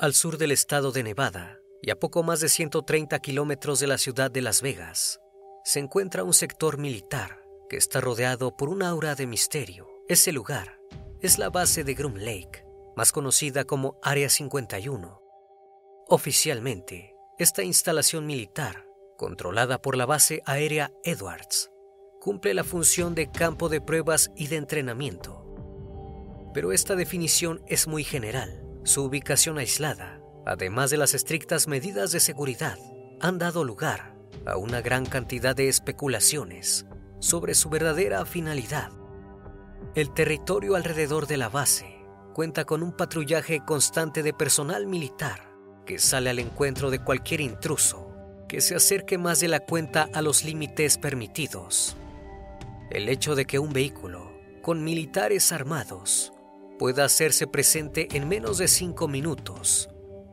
Al sur del estado de Nevada y a poco más de 130 kilómetros de la ciudad de Las Vegas, se encuentra un sector militar que está rodeado por un aura de misterio. Ese lugar es la base de Groom Lake, más conocida como Área 51. Oficialmente, esta instalación militar, controlada por la base aérea Edwards, cumple la función de campo de pruebas y de entrenamiento. Pero esta definición es muy general. Su ubicación aislada, además de las estrictas medidas de seguridad, han dado lugar a una gran cantidad de especulaciones sobre su verdadera finalidad. El territorio alrededor de la base cuenta con un patrullaje constante de personal militar que sale al encuentro de cualquier intruso que se acerque más de la cuenta a los límites permitidos. El hecho de que un vehículo con militares armados pueda hacerse presente en menos de cinco minutos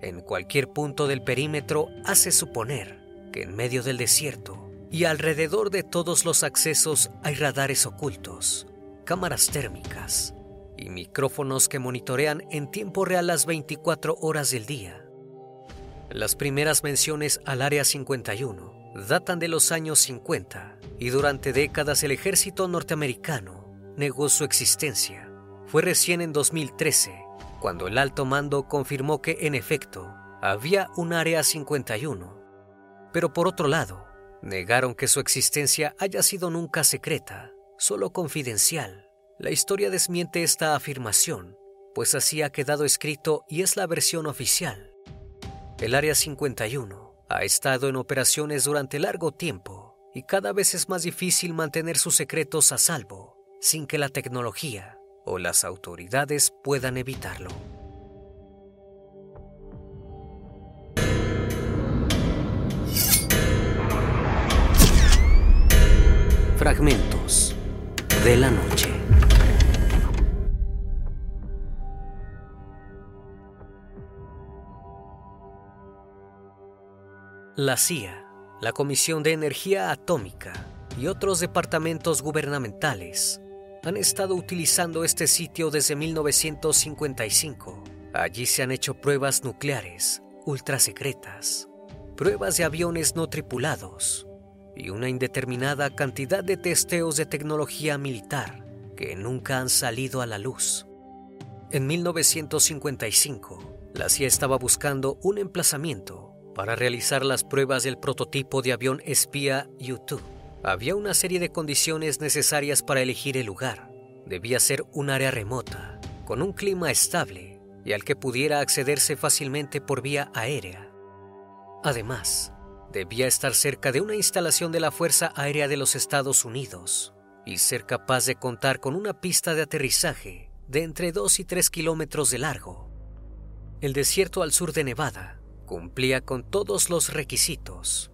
en cualquier punto del perímetro hace suponer que en medio del desierto y alrededor de todos los accesos hay radares ocultos, cámaras térmicas y micrófonos que monitorean en tiempo real las 24 horas del día. Las primeras menciones al Área 51 datan de los años 50 y durante décadas el ejército norteamericano negó su existencia. Fue recién en 2013 cuando el alto mando confirmó que en efecto había un Área 51. Pero por otro lado, negaron que su existencia haya sido nunca secreta, solo confidencial. La historia desmiente esta afirmación, pues así ha quedado escrito y es la versión oficial. El Área 51 ha estado en operaciones durante largo tiempo y cada vez es más difícil mantener sus secretos a salvo sin que la tecnología o las autoridades puedan evitarlo. Fragmentos de la noche. La CIA, la Comisión de Energía Atómica y otros departamentos gubernamentales han estado utilizando este sitio desde 1955. Allí se han hecho pruebas nucleares, ultrasecretas, pruebas de aviones no tripulados y una indeterminada cantidad de testeos de tecnología militar que nunca han salido a la luz. En 1955, la CIA estaba buscando un emplazamiento para realizar las pruebas del prototipo de avión espía U-2 había una serie de condiciones necesarias para elegir el lugar. Debía ser un área remota, con un clima estable y al que pudiera accederse fácilmente por vía aérea. Además, debía estar cerca de una instalación de la Fuerza Aérea de los Estados Unidos y ser capaz de contar con una pista de aterrizaje de entre 2 y 3 kilómetros de largo. El desierto al sur de Nevada cumplía con todos los requisitos.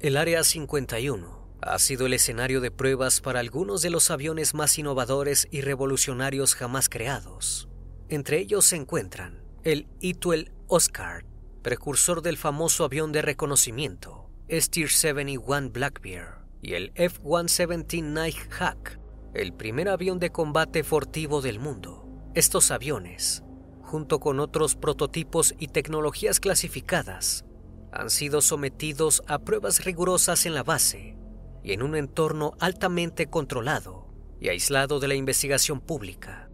El Área 51 ha sido el escenario de pruebas para algunos de los aviones más innovadores y revolucionarios jamás creados. Entre ellos se encuentran el E-12 Oscar, precursor del famoso avión de reconocimiento, Steer 71 Blackbear, y el F-117 Nighthawk, el primer avión de combate furtivo del mundo. Estos aviones, junto con otros prototipos y tecnologías clasificadas, han sido sometidos a pruebas rigurosas en la base y en un entorno altamente controlado y aislado de la investigación pública.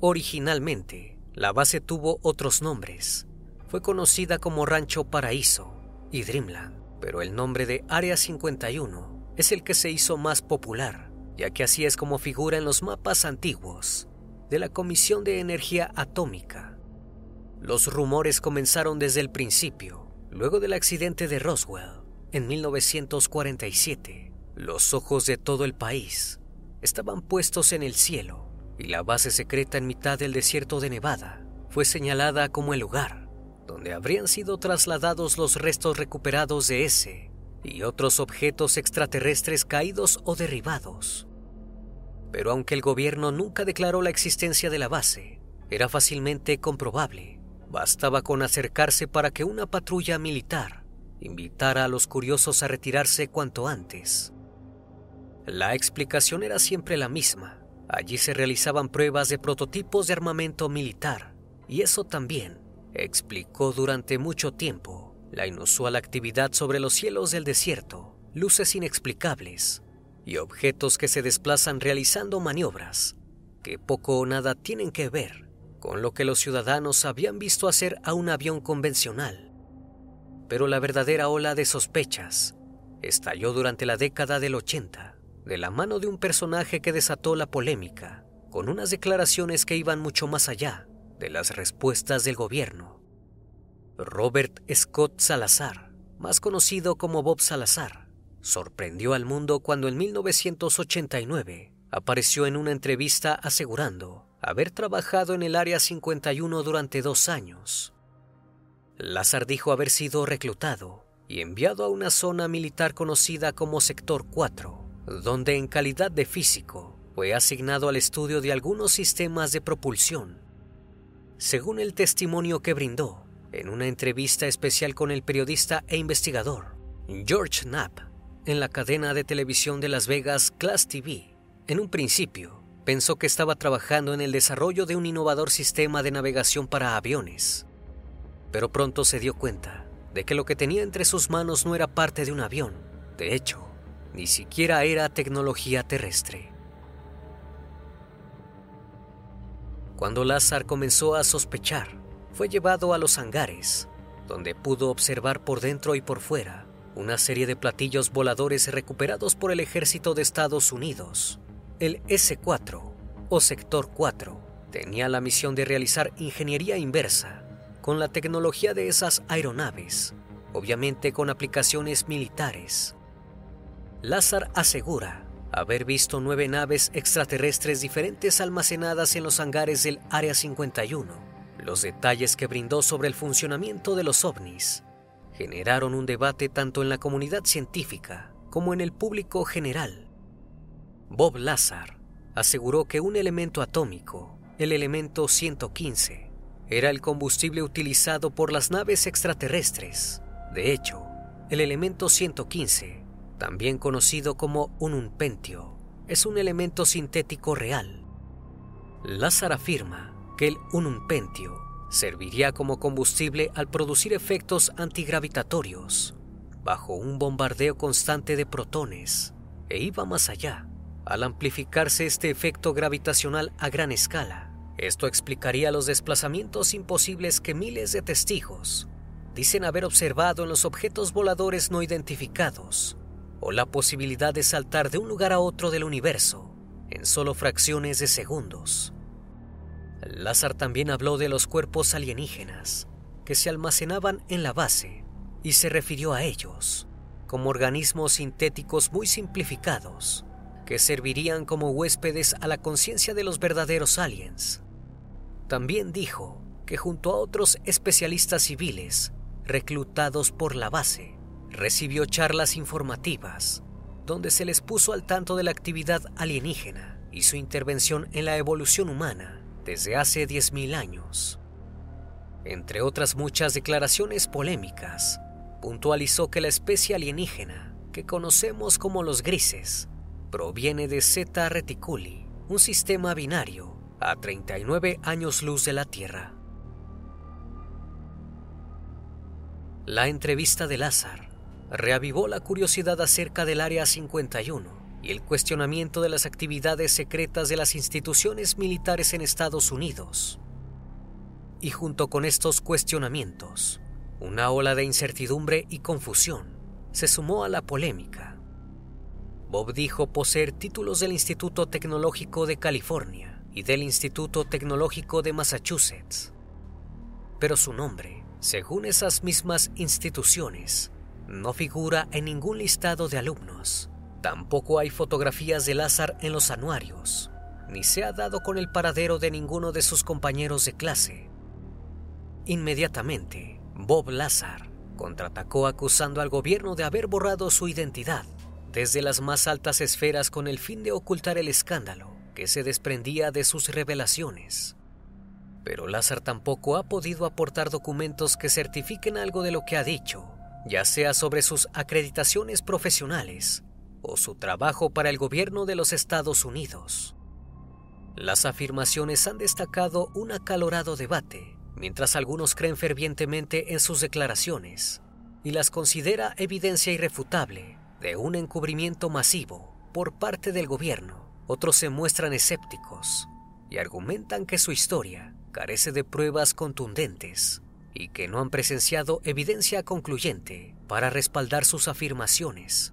Originalmente, la base tuvo otros nombres. Fue conocida como Rancho Paraíso y Dreamland, pero el nombre de Área 51 es el que se hizo más popular, ya que así es como figura en los mapas antiguos de la Comisión de Energía Atómica. Los rumores comenzaron desde el principio, luego del accidente de Roswell, en 1947, los ojos de todo el país estaban puestos en el cielo y la base secreta en mitad del desierto de Nevada fue señalada como el lugar donde habrían sido trasladados los restos recuperados de ese y otros objetos extraterrestres caídos o derribados. Pero aunque el gobierno nunca declaró la existencia de la base, era fácilmente comprobable. Bastaba con acercarse para que una patrulla militar invitara a los curiosos a retirarse cuanto antes. La explicación era siempre la misma. Allí se realizaban pruebas de prototipos de armamento militar, y eso también explicó durante mucho tiempo la inusual actividad sobre los cielos del desierto, luces inexplicables y objetos que se desplazan realizando maniobras que poco o nada tienen que ver con lo que los ciudadanos habían visto hacer a un avión convencional. Pero la verdadera ola de sospechas estalló durante la década del 80, de la mano de un personaje que desató la polémica, con unas declaraciones que iban mucho más allá de las respuestas del gobierno. Robert Scott Salazar, más conocido como Bob Salazar, sorprendió al mundo cuando en 1989 apareció en una entrevista asegurando haber trabajado en el Área 51 durante dos años. Lazar dijo haber sido reclutado y enviado a una zona militar conocida como Sector 4, donde en calidad de físico fue asignado al estudio de algunos sistemas de propulsión. Según el testimonio que brindó en una entrevista especial con el periodista e investigador George Knapp en la cadena de televisión de Las Vegas Class TV, en un principio pensó que estaba trabajando en el desarrollo de un innovador sistema de navegación para aviones, pero pronto se dio cuenta de que lo que tenía entre sus manos no era parte de un avión, de hecho, ni siquiera era tecnología terrestre. Cuando Lazar comenzó a sospechar, fue llevado a los hangares, donde pudo observar por dentro y por fuera una serie de platillos voladores recuperados por el ejército de Estados Unidos. El S-4 o Sector 4 tenía la misión de realizar ingeniería inversa con la tecnología de esas aeronaves, obviamente con aplicaciones militares. Lázar asegura haber visto nueve naves extraterrestres diferentes almacenadas en los hangares del Área 51. Los detalles que brindó sobre el funcionamiento de los ovnis generaron un debate tanto en la comunidad científica como en el público general. Bob Lazar aseguró que un elemento atómico, el elemento 115, era el combustible utilizado por las naves extraterrestres. De hecho, el elemento 115, también conocido como un unpentio, es un elemento sintético real. Lazar afirma que el unpentio serviría como combustible al producir efectos antigravitatorios bajo un bombardeo constante de protones e iba más allá al amplificarse este efecto gravitacional a gran escala. Esto explicaría los desplazamientos imposibles que miles de testigos dicen haber observado en los objetos voladores no identificados, o la posibilidad de saltar de un lugar a otro del universo en solo fracciones de segundos. Lázaro también habló de los cuerpos alienígenas que se almacenaban en la base y se refirió a ellos como organismos sintéticos muy simplificados que servirían como huéspedes a la conciencia de los verdaderos aliens. También dijo que junto a otros especialistas civiles reclutados por la base, recibió charlas informativas donde se les puso al tanto de la actividad alienígena y su intervención en la evolución humana desde hace 10.000 años. Entre otras muchas declaraciones polémicas, puntualizó que la especie alienígena que conocemos como los grises proviene de Zeta Reticuli, un sistema binario a 39 años luz de la Tierra. La entrevista de Lázaro reavivó la curiosidad acerca del Área 51 y el cuestionamiento de las actividades secretas de las instituciones militares en Estados Unidos. Y junto con estos cuestionamientos, una ola de incertidumbre y confusión se sumó a la polémica Bob dijo poseer títulos del Instituto Tecnológico de California y del Instituto Tecnológico de Massachusetts. Pero su nombre, según esas mismas instituciones, no figura en ningún listado de alumnos. Tampoco hay fotografías de Lázaro en los anuarios, ni se ha dado con el paradero de ninguno de sus compañeros de clase. Inmediatamente, Bob Lazar contraatacó acusando al gobierno de haber borrado su identidad desde las más altas esferas con el fin de ocultar el escándalo que se desprendía de sus revelaciones. Pero Lázaro tampoco ha podido aportar documentos que certifiquen algo de lo que ha dicho, ya sea sobre sus acreditaciones profesionales o su trabajo para el gobierno de los Estados Unidos. Las afirmaciones han destacado un acalorado debate mientras algunos creen fervientemente en sus declaraciones y las considera evidencia irrefutable de un encubrimiento masivo por parte del gobierno, otros se muestran escépticos y argumentan que su historia carece de pruebas contundentes y que no han presenciado evidencia concluyente para respaldar sus afirmaciones.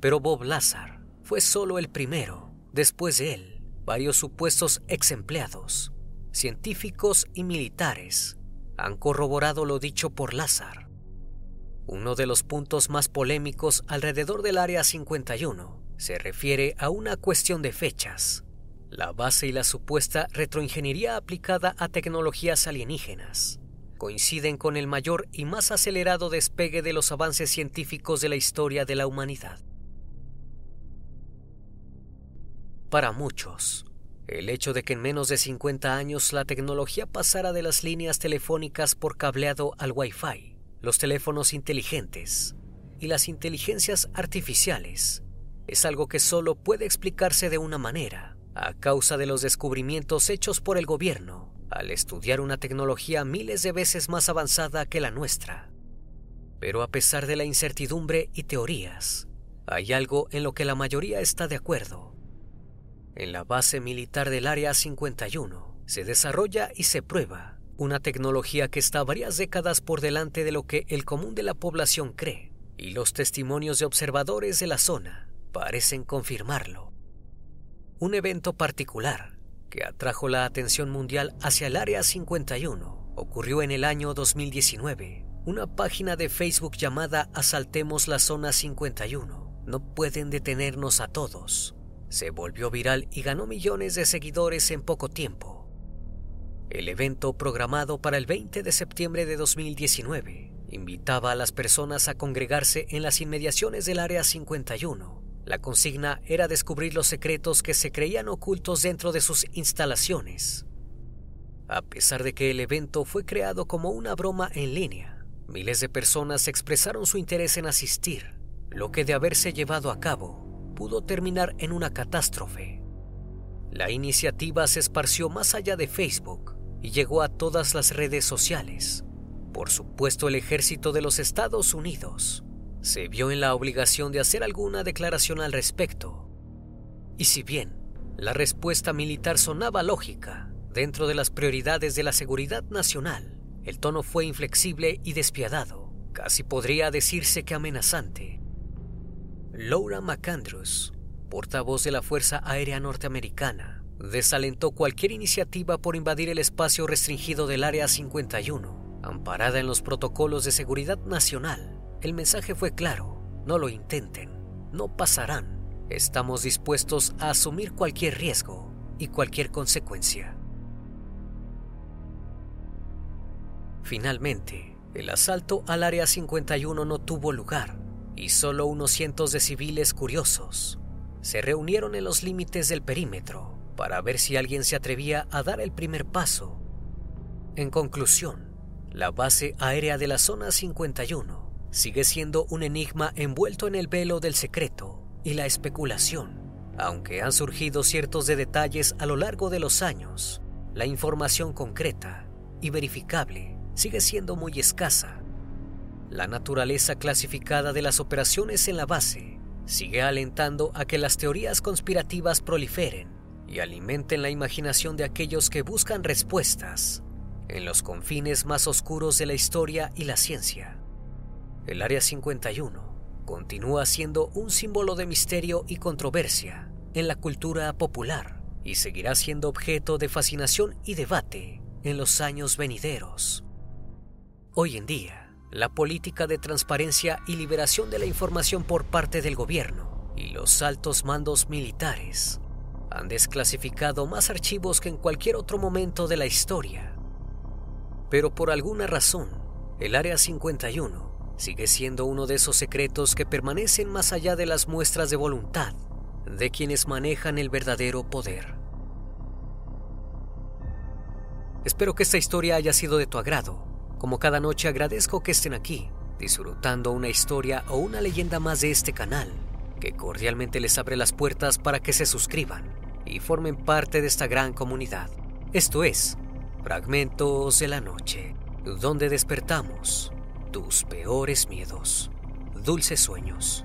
Pero Bob Lazar fue solo el primero. Después de él, varios supuestos ex empleados, científicos y militares han corroborado lo dicho por Lazar. Uno de los puntos más polémicos alrededor del Área 51 se refiere a una cuestión de fechas. La base y la supuesta retroingeniería aplicada a tecnologías alienígenas coinciden con el mayor y más acelerado despegue de los avances científicos de la historia de la humanidad. Para muchos, el hecho de que en menos de 50 años la tecnología pasara de las líneas telefónicas por cableado al Wi-Fi los teléfonos inteligentes y las inteligencias artificiales es algo que solo puede explicarse de una manera, a causa de los descubrimientos hechos por el gobierno al estudiar una tecnología miles de veces más avanzada que la nuestra. Pero a pesar de la incertidumbre y teorías, hay algo en lo que la mayoría está de acuerdo. En la base militar del Área 51 se desarrolla y se prueba una tecnología que está varias décadas por delante de lo que el común de la población cree, y los testimonios de observadores de la zona parecen confirmarlo. Un evento particular que atrajo la atención mundial hacia el Área 51 ocurrió en el año 2019. Una página de Facebook llamada Asaltemos la Zona 51. No pueden detenernos a todos. Se volvió viral y ganó millones de seguidores en poco tiempo el evento programado para el 20 de septiembre de 2019 invitaba a las personas a congregarse en las inmediaciones del Área 51. La consigna era descubrir los secretos que se creían ocultos dentro de sus instalaciones. A pesar de que el evento fue creado como una broma en línea, miles de personas expresaron su interés en asistir, lo que de haberse llevado a cabo pudo terminar en una catástrofe. La iniciativa se esparció más allá de Facebook y llegó a todas las redes sociales. Por supuesto, el ejército de los Estados Unidos se vio en la obligación de hacer alguna declaración al respecto. Y si bien la respuesta militar sonaba lógica dentro de las prioridades de la seguridad nacional, el tono fue inflexible y despiadado, casi podría decirse que amenazante. Laura McAndrews, portavoz de la Fuerza Aérea Norteamericana, desalentó cualquier iniciativa por invadir el espacio restringido del Área 51. Amparada en los protocolos de seguridad nacional, el mensaje fue claro, no lo intenten, no pasarán. Estamos dispuestos a asumir cualquier riesgo y cualquier consecuencia. Finalmente, el asalto al Área 51 no tuvo lugar y solo unos cientos de civiles curiosos se reunieron en los límites del perímetro para ver si alguien se atrevía a dar el primer paso. En conclusión, la base aérea de la Zona 51 sigue siendo un enigma envuelto en el velo del secreto y la especulación. Aunque han surgido ciertos de detalles a lo largo de los años, la información concreta y verificable sigue siendo muy escasa. La naturaleza clasificada de las operaciones en la base sigue alentando a que las teorías conspirativas proliferen y alimenten la imaginación de aquellos que buscan respuestas en los confines más oscuros de la historia y la ciencia. El Área 51 continúa siendo un símbolo de misterio y controversia en la cultura popular y seguirá siendo objeto de fascinación y debate en los años venideros. Hoy en día, la política de transparencia y liberación de la información por parte del gobierno y los altos mandos militares han desclasificado más archivos que en cualquier otro momento de la historia. Pero por alguna razón, el Área 51 sigue siendo uno de esos secretos que permanecen más allá de las muestras de voluntad de quienes manejan el verdadero poder. Espero que esta historia haya sido de tu agrado. Como cada noche agradezco que estén aquí, disfrutando una historia o una leyenda más de este canal, que cordialmente les abre las puertas para que se suscriban y formen parte de esta gran comunidad. Esto es Fragmentos de la noche, donde despertamos tus peores miedos. Dulces sueños.